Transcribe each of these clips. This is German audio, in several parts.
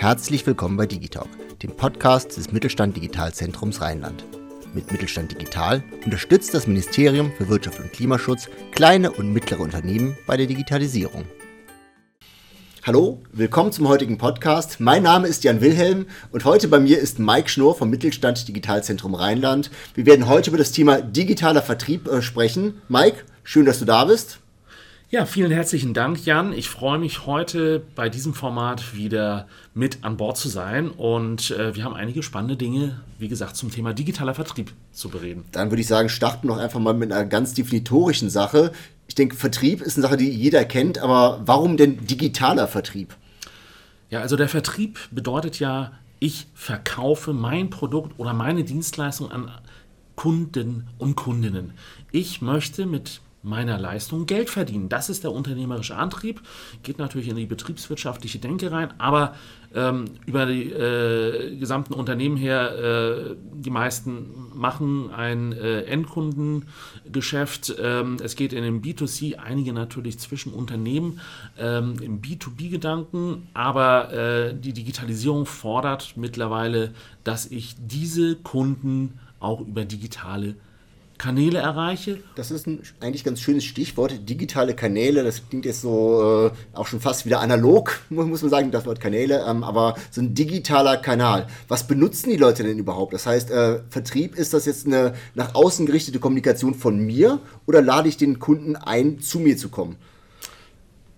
Herzlich willkommen bei Digitalk, dem Podcast des Mittelstand Digitalzentrums Rheinland. Mit Mittelstand Digital unterstützt das Ministerium für Wirtschaft und Klimaschutz kleine und mittlere Unternehmen bei der Digitalisierung. Hallo, willkommen zum heutigen Podcast. Mein Name ist Jan Wilhelm und heute bei mir ist Mike Schnurr vom Mittelstand Digitalzentrum Rheinland. Wir werden heute über das Thema digitaler Vertrieb äh, sprechen. Mike, schön, dass du da bist. Ja, vielen herzlichen Dank, Jan. Ich freue mich heute bei diesem Format wieder mit an Bord zu sein und äh, wir haben einige spannende Dinge, wie gesagt, zum Thema digitaler Vertrieb zu bereden. Dann würde ich sagen, starten wir doch einfach mal mit einer ganz definitorischen Sache. Ich denke, Vertrieb ist eine Sache, die jeder kennt, aber warum denn digitaler Vertrieb? Ja, also der Vertrieb bedeutet ja, ich verkaufe mein Produkt oder meine Dienstleistung an Kunden und Kundinnen. Ich möchte mit meiner Leistung Geld verdienen. Das ist der unternehmerische Antrieb. Geht natürlich in die betriebswirtschaftliche Denke rein, aber ähm, über die äh, gesamten Unternehmen her, äh, die meisten machen ein äh, Endkundengeschäft. Ähm, es geht in den B2C, einige natürlich zwischen Unternehmen ähm, im B2B-Gedanken, aber äh, die Digitalisierung fordert mittlerweile, dass ich diese Kunden auch über digitale Kanäle erreiche. Das ist ein eigentlich ganz schönes Stichwort, digitale Kanäle. Das klingt jetzt so äh, auch schon fast wieder analog, muss man sagen, das Wort Kanäle, ähm, aber so ein digitaler Kanal. Was benutzen die Leute denn überhaupt? Das heißt, äh, Vertrieb, ist das jetzt eine nach außen gerichtete Kommunikation von mir oder lade ich den Kunden ein, zu mir zu kommen?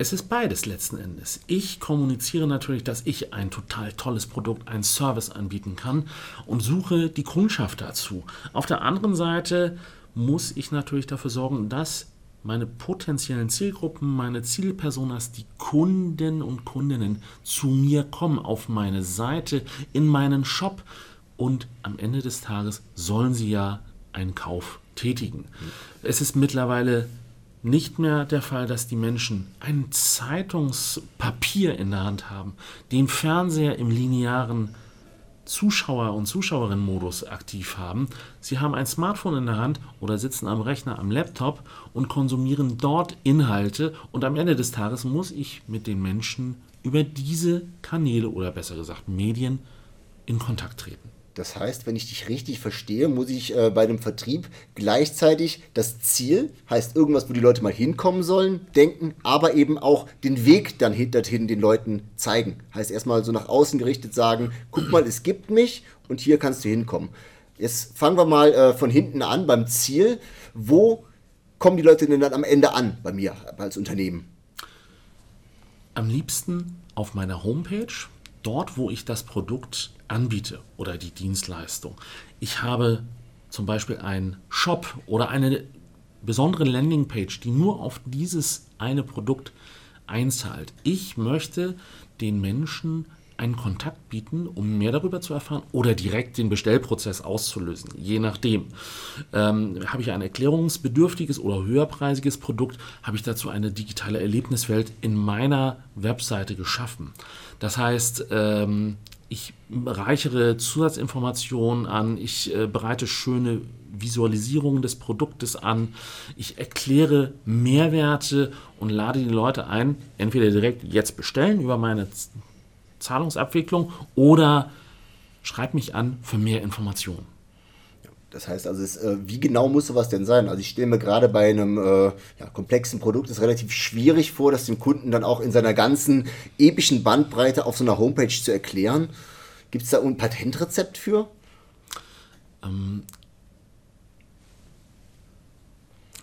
Es ist beides letzten Endes. Ich kommuniziere natürlich, dass ich ein total tolles Produkt, einen Service anbieten kann und suche die Kundschaft dazu. Auf der anderen Seite muss ich natürlich dafür sorgen, dass meine potenziellen Zielgruppen, meine Zielpersonas, die Kunden und Kundinnen zu mir kommen, auf meine Seite, in meinen Shop und am Ende des Tages sollen sie ja einen Kauf tätigen. Es ist mittlerweile nicht mehr der Fall, dass die Menschen ein Zeitungspapier in der Hand haben, den Fernseher im linearen Zuschauer- und Zuschauerinnenmodus aktiv haben. Sie haben ein Smartphone in der Hand oder sitzen am Rechner, am Laptop und konsumieren dort Inhalte. Und am Ende des Tages muss ich mit den Menschen über diese Kanäle oder besser gesagt Medien in Kontakt treten. Das heißt, wenn ich dich richtig verstehe, muss ich äh, bei einem Vertrieb gleichzeitig das Ziel, heißt irgendwas, wo die Leute mal hinkommen sollen, denken, aber eben auch den Weg dann dorthin den Leuten zeigen. Heißt erstmal so nach außen gerichtet sagen, guck mal, es gibt mich und hier kannst du hinkommen. Jetzt fangen wir mal äh, von hinten an beim Ziel. Wo kommen die Leute denn dann am Ende an bei mir als Unternehmen? Am liebsten auf meiner Homepage, dort, wo ich das Produkt anbiete oder die Dienstleistung. Ich habe zum Beispiel einen Shop oder eine besondere Landingpage, die nur auf dieses eine Produkt einzahlt. Ich möchte den Menschen einen Kontakt bieten, um mehr darüber zu erfahren oder direkt den Bestellprozess auszulösen. Je nachdem. Ähm, habe ich ein erklärungsbedürftiges oder höherpreisiges Produkt, habe ich dazu eine digitale Erlebniswelt in meiner Webseite geschaffen. Das heißt, ähm, ich reichere Zusatzinformationen an, ich äh, bereite schöne Visualisierungen des Produktes an, ich erkläre Mehrwerte und lade die Leute ein, entweder direkt jetzt bestellen über meine Zahlungsabwicklung oder schreib mich an für mehr Informationen. Das heißt also, es, äh, wie genau muss sowas denn sein? Also ich stelle mir gerade bei einem äh, ja, komplexen Produkt es relativ schwierig vor, das dem Kunden dann auch in seiner ganzen epischen Bandbreite auf so einer Homepage zu erklären. Gibt es da ein Patentrezept für? Ähm,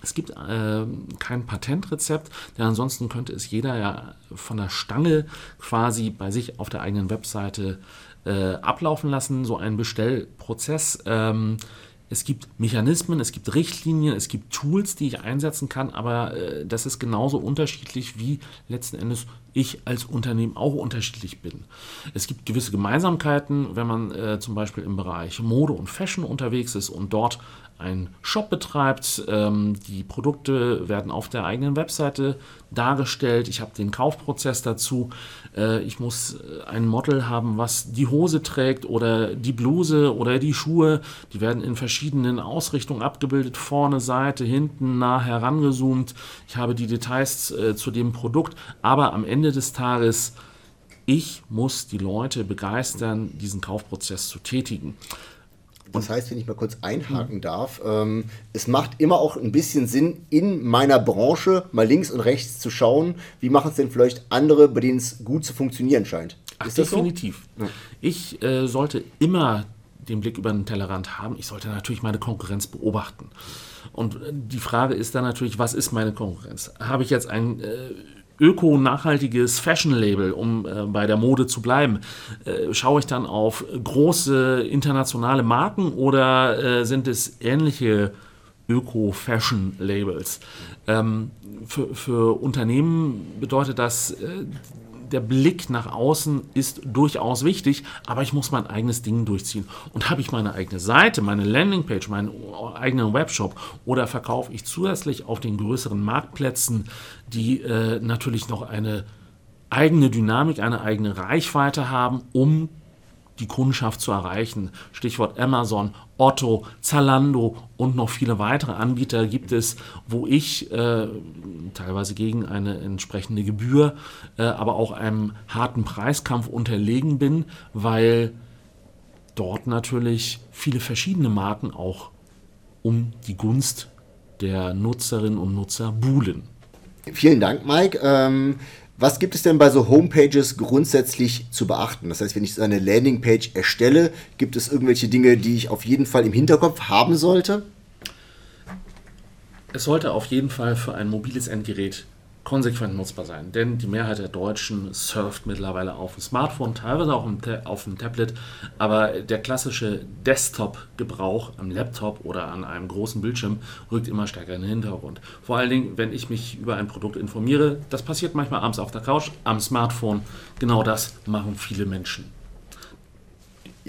es gibt äh, kein Patentrezept, denn ansonsten könnte es jeder ja von der Stange quasi bei sich auf der eigenen Webseite äh, ablaufen lassen, so ein Bestellprozess. Ähm, es gibt Mechanismen, es gibt Richtlinien, es gibt Tools, die ich einsetzen kann, aber äh, das ist genauso unterschiedlich, wie letzten Endes ich als Unternehmen auch unterschiedlich bin. Es gibt gewisse Gemeinsamkeiten, wenn man äh, zum Beispiel im Bereich Mode und Fashion unterwegs ist und dort einen Shop betreibt. Ähm, die Produkte werden auf der eigenen Webseite dargestellt. Ich habe den Kaufprozess dazu. Äh, ich muss äh, ein Model haben, was die Hose trägt oder die Bluse oder die Schuhe. Die werden in verschiedenen Ausrichtungen abgebildet. Vorne, Seite, hinten, nah herangezoomt. Ich habe die Details äh, zu dem Produkt. Aber am Ende des Tages Ich muss die Leute begeistern, diesen Kaufprozess zu tätigen. Das heißt, wenn ich mal kurz einhaken mhm. darf, ähm, es macht immer auch ein bisschen Sinn, in meiner Branche mal links und rechts zu schauen, wie machen es denn vielleicht andere, bei denen es gut zu funktionieren scheint. Ach, Ist das definitiv. So? Ja. Ich äh, sollte immer den Blick über den Tellerrand haben. Ich sollte natürlich meine Konkurrenz beobachten. Und äh, die Frage ist dann natürlich, was ist meine Konkurrenz? Habe ich jetzt ein äh, öko-nachhaltiges Fashion-Label, um äh, bei der Mode zu bleiben, äh, schaue ich dann auf große internationale Marken oder äh, sind es ähnliche Öko-Fashion-Labels? Ähm, für, für, Unternehmen bedeutet das, äh, der Blick nach außen ist durchaus wichtig, aber ich muss mein eigenes Ding durchziehen. Und habe ich meine eigene Seite, meine Landingpage, meinen eigenen Webshop oder verkaufe ich zusätzlich auf den größeren Marktplätzen, die äh, natürlich noch eine eigene Dynamik, eine eigene Reichweite haben, um die Kundschaft zu erreichen. Stichwort Amazon, Otto, Zalando und noch viele weitere Anbieter gibt es, wo ich äh, teilweise gegen eine entsprechende Gebühr, äh, aber auch einem harten Preiskampf unterlegen bin, weil dort natürlich viele verschiedene Marken auch um die Gunst der Nutzerinnen und Nutzer buhlen. Vielen Dank, Mike. Ähm, was gibt es denn bei so Homepages grundsätzlich zu beachten? Das heißt, wenn ich so eine Landingpage erstelle, gibt es irgendwelche Dinge, die ich auf jeden Fall im Hinterkopf haben sollte? Es sollte auf jeden Fall für ein mobiles Endgerät konsequent nutzbar sein. Denn die Mehrheit der Deutschen surft mittlerweile auf dem Smartphone, teilweise auch auf dem Tablet. Aber der klassische Desktop-Gebrauch am Laptop oder an einem großen Bildschirm rückt immer stärker in den Hintergrund. Vor allen Dingen, wenn ich mich über ein Produkt informiere, das passiert manchmal abends auf der Couch, am Smartphone. Genau das machen viele Menschen.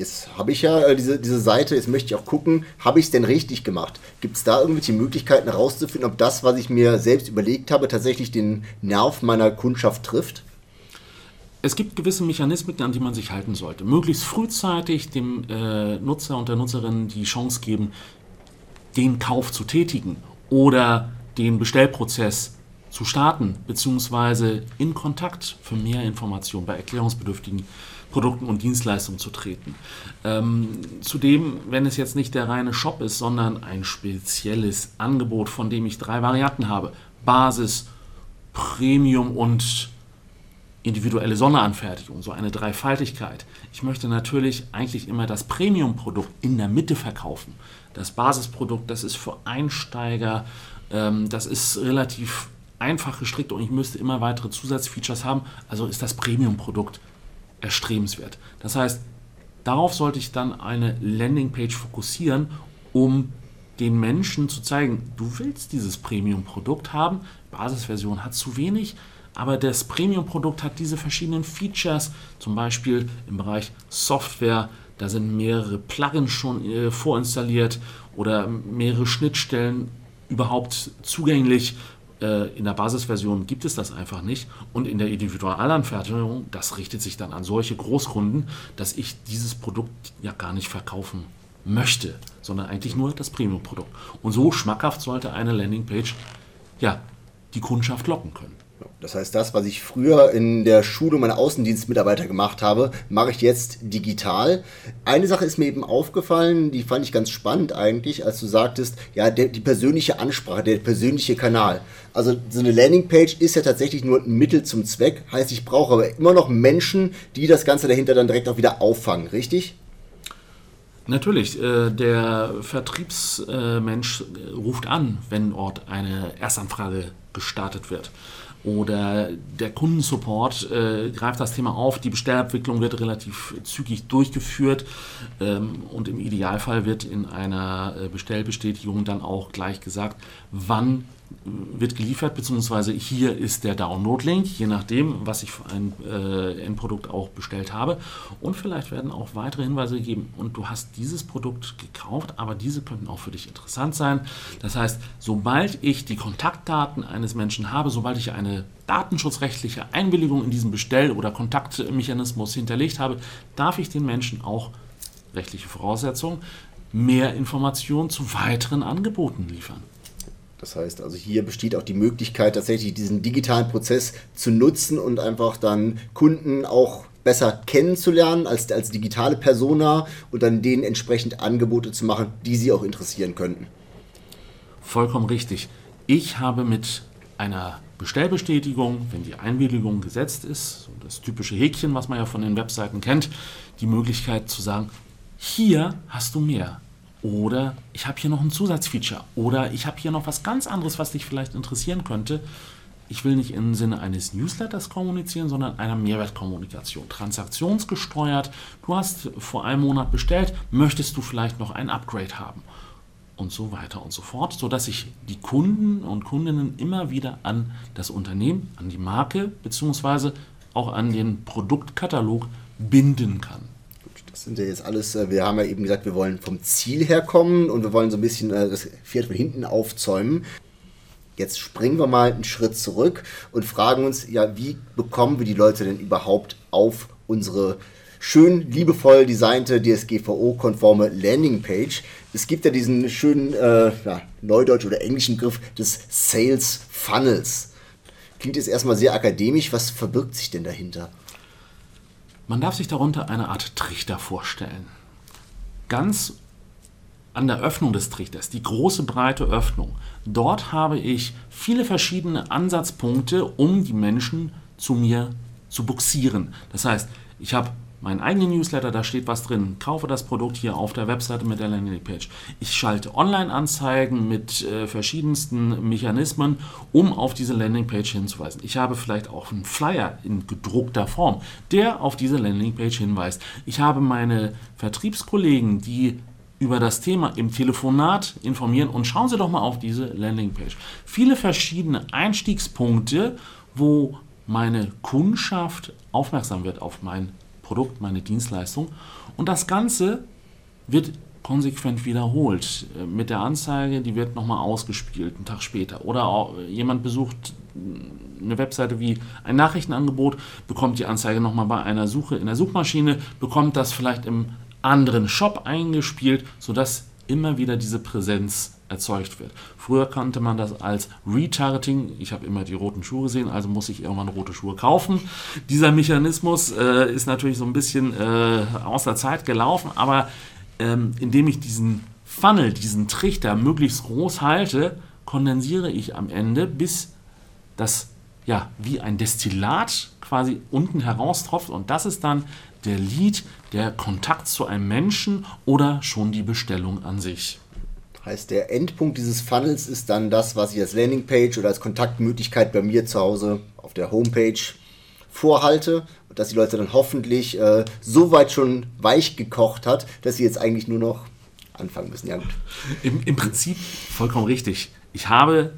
Jetzt habe ich ja äh, diese, diese Seite, jetzt möchte ich auch gucken, habe ich es denn richtig gemacht? Gibt es da irgendwelche Möglichkeiten herauszufinden, ob das, was ich mir selbst überlegt habe, tatsächlich den Nerv meiner Kundschaft trifft? Es gibt gewisse Mechanismen, an die man sich halten sollte. Möglichst frühzeitig dem äh, Nutzer und der Nutzerin die Chance geben, den Kauf zu tätigen oder den Bestellprozess zu starten, beziehungsweise in Kontakt für mehr Informationen bei erklärungsbedürftigen Produkten und Dienstleistungen zu treten. Ähm, zudem, wenn es jetzt nicht der reine Shop ist, sondern ein spezielles Angebot, von dem ich drei Varianten habe, Basis, Premium und individuelle Sonderanfertigung, so eine Dreifaltigkeit. Ich möchte natürlich eigentlich immer das Premium-Produkt in der Mitte verkaufen. Das Basisprodukt, das ist für Einsteiger, ähm, das ist relativ einfach gestrickt und ich müsste immer weitere Zusatzfeatures haben. Also ist das Premium-Produkt erstrebenswert. Das heißt, darauf sollte ich dann eine Landingpage fokussieren, um den Menschen zu zeigen, du willst dieses Premium-Produkt haben, Basisversion hat zu wenig, aber das Premium-Produkt hat diese verschiedenen Features, zum Beispiel im Bereich Software, da sind mehrere Plugins schon äh, vorinstalliert oder mehrere Schnittstellen überhaupt zugänglich, in der Basisversion gibt es das einfach nicht. Und in der Individualanfertigung, das richtet sich dann an solche Großkunden, dass ich dieses Produkt ja gar nicht verkaufen möchte, sondern eigentlich nur das Premium-Produkt. Und so schmackhaft sollte eine Landingpage ja die Kundschaft locken können. Das heißt, das, was ich früher in der Schule meiner Außendienstmitarbeiter gemacht habe, mache ich jetzt digital. Eine Sache ist mir eben aufgefallen, die fand ich ganz spannend eigentlich, als du sagtest, ja, der, die persönliche Ansprache, der persönliche Kanal. Also so eine Landingpage ist ja tatsächlich nur ein Mittel zum Zweck. Heißt, ich brauche aber immer noch Menschen, die das Ganze dahinter dann direkt auch wieder auffangen, richtig? Natürlich, äh, der Vertriebsmensch ruft an, wenn dort eine Erstanfrage gestartet wird oder der Kundensupport äh, greift das Thema auf. Die Bestellabwicklung wird relativ zügig durchgeführt ähm, und im Idealfall wird in einer äh, Bestellbestätigung dann auch gleich gesagt, wann wird geliefert, beziehungsweise hier ist der Download-Link, je nachdem, was ich für ein äh, Endprodukt auch bestellt habe. Und vielleicht werden auch weitere Hinweise gegeben. Und du hast dieses Produkt gekauft, aber diese könnten auch für dich interessant sein. Das heißt, sobald ich die Kontaktdaten eines Menschen habe, sobald ich eine datenschutzrechtliche Einwilligung in diesem Bestell- oder Kontaktmechanismus hinterlegt habe, darf ich den Menschen auch rechtliche Voraussetzungen mehr Informationen zu weiteren Angeboten liefern. Das heißt, also hier besteht auch die Möglichkeit, tatsächlich diesen digitalen Prozess zu nutzen und einfach dann Kunden auch besser kennenzulernen als, als digitale Persona und dann denen entsprechend Angebote zu machen, die sie auch interessieren könnten. Vollkommen richtig. Ich habe mit einer Bestellbestätigung, wenn die Einwilligung gesetzt ist, so das typische Häkchen, was man ja von den Webseiten kennt, die Möglichkeit zu sagen, hier hast du mehr. Oder ich habe hier noch ein Zusatzfeature. Oder ich habe hier noch was ganz anderes, was dich vielleicht interessieren könnte. Ich will nicht im Sinne eines Newsletters kommunizieren, sondern einer Mehrwertkommunikation. Transaktionsgesteuert. Du hast vor einem Monat bestellt, möchtest du vielleicht noch ein Upgrade haben? Und so weiter und so fort, sodass ich die Kunden und Kundinnen immer wieder an das Unternehmen, an die Marke bzw. auch an den Produktkatalog binden kann. Sind ja jetzt alles, äh, wir haben ja eben gesagt, wir wollen vom Ziel her kommen und wir wollen so ein bisschen äh, das Pferd von hinten aufzäumen. Jetzt springen wir mal einen Schritt zurück und fragen uns, ja, wie bekommen wir die Leute denn überhaupt auf unsere schön liebevoll designte DSGVO-konforme Landingpage. Es gibt ja diesen schönen äh, ja, Neudeutsch oder englischen Begriff des Sales Funnels. Klingt jetzt erstmal sehr akademisch. Was verbirgt sich denn dahinter? Man darf sich darunter eine Art Trichter vorstellen. Ganz an der Öffnung des Trichters, die große breite Öffnung, dort habe ich viele verschiedene Ansatzpunkte, um die Menschen zu mir zu buxieren. Das heißt, ich habe meinen eigenen Newsletter, da steht was drin. Kaufe das Produkt hier auf der Webseite mit der Landingpage. Ich schalte Online-Anzeigen mit äh, verschiedensten Mechanismen, um auf diese Landingpage hinzuweisen. Ich habe vielleicht auch einen Flyer in gedruckter Form, der auf diese Landingpage hinweist. Ich habe meine Vertriebskollegen, die über das Thema im Telefonat informieren und schauen Sie doch mal auf diese Landingpage. Viele verschiedene Einstiegspunkte, wo meine Kundschaft aufmerksam wird auf mein Produkt, meine Dienstleistung. Und das Ganze wird konsequent wiederholt. Äh, mit der Anzeige, die wird nochmal ausgespielt, einen Tag später. Oder jemand besucht eine Webseite wie ein Nachrichtenangebot, bekommt die Anzeige nochmal bei einer Suche in der Suchmaschine, bekommt das vielleicht im anderen Shop eingespielt, sodass immer wieder diese Präsenz erzeugt wird. Früher kannte man das als Retargeting. Ich habe immer die roten Schuhe gesehen, also muss ich irgendwann rote Schuhe kaufen. Dieser Mechanismus äh, ist natürlich so ein bisschen äh, aus der Zeit gelaufen, aber ähm, indem ich diesen Funnel, diesen Trichter möglichst groß halte, kondensiere ich am Ende, bis das ja wie ein Destillat quasi unten heraustropft und das ist dann der Lead, der Kontakt zu einem Menschen oder schon die Bestellung an sich. Heißt, der Endpunkt dieses Funnels ist dann das, was ich als Landingpage oder als Kontaktmöglichkeit bei mir zu Hause auf der Homepage vorhalte und dass die Leute dann hoffentlich äh, so weit schon weich gekocht hat, dass sie jetzt eigentlich nur noch anfangen müssen. Ja, gut. Im, Im Prinzip vollkommen richtig. Ich habe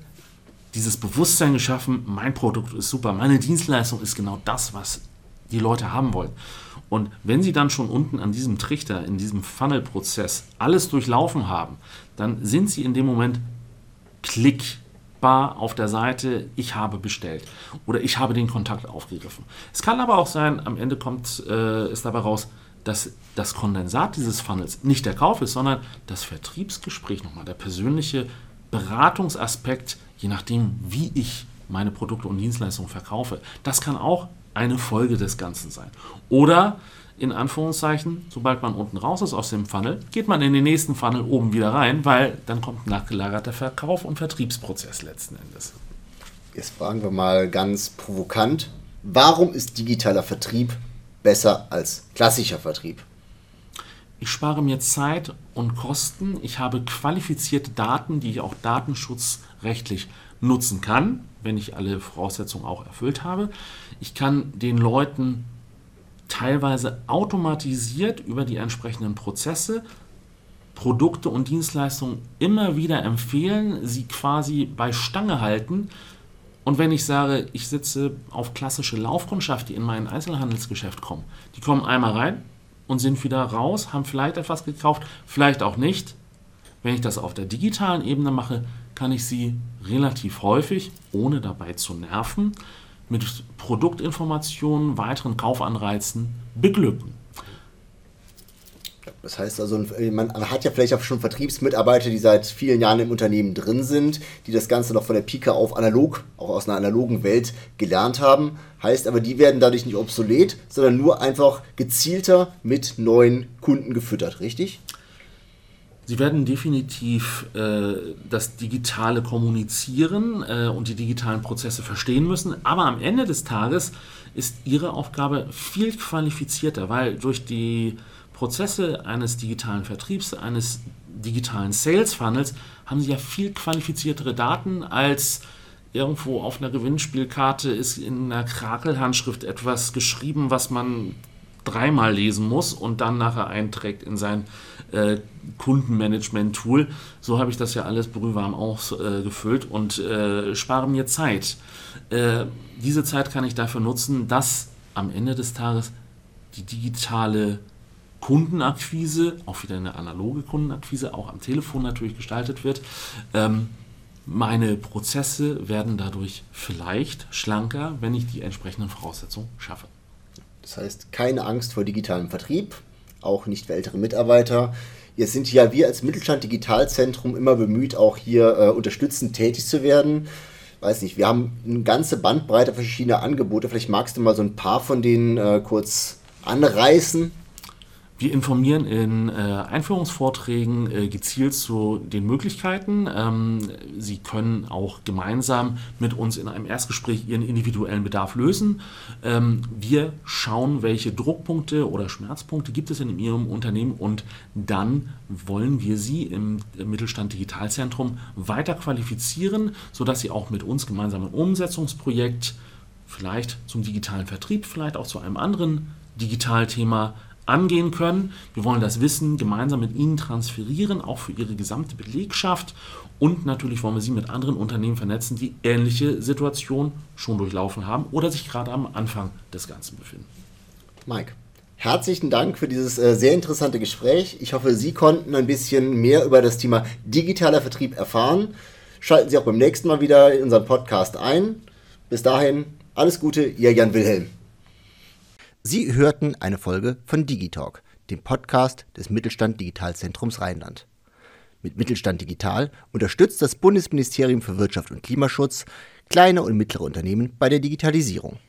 dieses Bewusstsein geschaffen, mein Produkt ist super, meine Dienstleistung ist genau das, was die Leute haben wollen. Und wenn Sie dann schon unten an diesem Trichter, in diesem Funnel-Prozess alles durchlaufen haben, dann sind Sie in dem Moment klickbar auf der Seite, ich habe bestellt oder ich habe den Kontakt aufgegriffen. Es kann aber auch sein, am Ende kommt äh, es dabei raus, dass das Kondensat dieses Funnels nicht der Kauf ist, sondern das Vertriebsgespräch nochmal, der persönliche Beratungsaspekt, je nachdem, wie ich meine Produkte und Dienstleistungen verkaufe. Das kann auch eine Folge des Ganzen sein. Oder in Anführungszeichen, sobald man unten raus ist aus dem Funnel, geht man in den nächsten Funnel oben wieder rein, weil dann kommt nachgelagerter Verkauf und Vertriebsprozess letzten Endes. Jetzt fragen wir mal ganz provokant, warum ist digitaler Vertrieb besser als klassischer Vertrieb? Ich spare mir Zeit und Kosten. Ich habe qualifizierte Daten, die ich auch datenschutzrechtlich nutzen kann, wenn ich alle Voraussetzungen auch erfüllt habe. Ich kann den Leuten teilweise automatisiert über die entsprechenden Prozesse Produkte und Dienstleistungen immer wieder empfehlen, sie quasi bei Stange halten. Und wenn ich sage, ich sitze auf klassische Laufkundschaft, die in mein Einzelhandelsgeschäft kommen, die kommen einmal rein und sind wieder raus, haben vielleicht etwas gekauft, vielleicht auch nicht. Wenn ich das auf der digitalen Ebene mache, kann ich sie relativ häufig, ohne dabei zu nerven, mit Produktinformationen, weiteren Kaufanreizen beglücken. Das heißt also, man hat ja vielleicht auch schon Vertriebsmitarbeiter, die seit vielen Jahren im Unternehmen drin sind, die das Ganze noch von der Pike auf analog, auch aus einer analogen Welt gelernt haben. Heißt aber, die werden dadurch nicht obsolet, sondern nur einfach gezielter mit neuen Kunden gefüttert, richtig? Sie werden definitiv äh, das digitale Kommunizieren äh, und die digitalen Prozesse verstehen müssen, aber am Ende des Tages ist Ihre Aufgabe viel qualifizierter, weil durch die Prozesse eines digitalen Vertriebs, eines digitalen Sales Funnels haben Sie ja viel qualifiziertere Daten als irgendwo auf einer Gewinnspielkarte ist in einer Krakelhandschrift etwas geschrieben, was man dreimal lesen muss und dann nachher einträgt in sein äh, Kundenmanagement-Tool. So habe ich das ja alles brühwarm ausgefüllt äh, und äh, spare mir Zeit. Äh, diese Zeit kann ich dafür nutzen, dass am Ende des Tages die digitale Kundenakquise, auch wieder eine analoge Kundenakquise, auch am Telefon natürlich gestaltet wird. Ähm, meine Prozesse werden dadurch vielleicht schlanker, wenn ich die entsprechenden Voraussetzungen schaffe. Das heißt, keine Angst vor digitalem Vertrieb, auch nicht für ältere Mitarbeiter. Jetzt sind ja wir als Mittelstand Digitalzentrum immer bemüht, auch hier äh, unterstützend tätig zu werden. Weiß nicht, wir haben eine ganze Bandbreite verschiedener Angebote. Vielleicht magst du mal so ein paar von denen äh, kurz anreißen. Wir informieren in äh, Einführungsvorträgen äh, gezielt zu den Möglichkeiten. Ähm, Sie können auch gemeinsam mit uns in einem Erstgespräch Ihren individuellen Bedarf lösen. Ähm, wir schauen, welche Druckpunkte oder Schmerzpunkte gibt es in Ihrem Unternehmen und dann wollen wir Sie im Mittelstand Digitalzentrum weiter qualifizieren, sodass Sie auch mit uns gemeinsam ein Umsetzungsprojekt vielleicht zum digitalen Vertrieb, vielleicht auch zu einem anderen Digitalthema angehen können. Wir wollen das Wissen gemeinsam mit Ihnen transferieren, auch für Ihre gesamte Belegschaft. Und natürlich wollen wir Sie mit anderen Unternehmen vernetzen, die ähnliche Situationen schon durchlaufen haben oder sich gerade am Anfang des Ganzen befinden. Mike, herzlichen Dank für dieses äh, sehr interessante Gespräch. Ich hoffe, Sie konnten ein bisschen mehr über das Thema digitaler Vertrieb erfahren. Schalten Sie auch beim nächsten Mal wieder in unseren Podcast ein. Bis dahin, alles Gute, Ihr Jan Wilhelm. Sie hörten eine Folge von Digitalk, dem Podcast des Mittelstand Digitalzentrums Rheinland. Mit Mittelstand Digital unterstützt das Bundesministerium für Wirtschaft und Klimaschutz kleine und mittlere Unternehmen bei der Digitalisierung.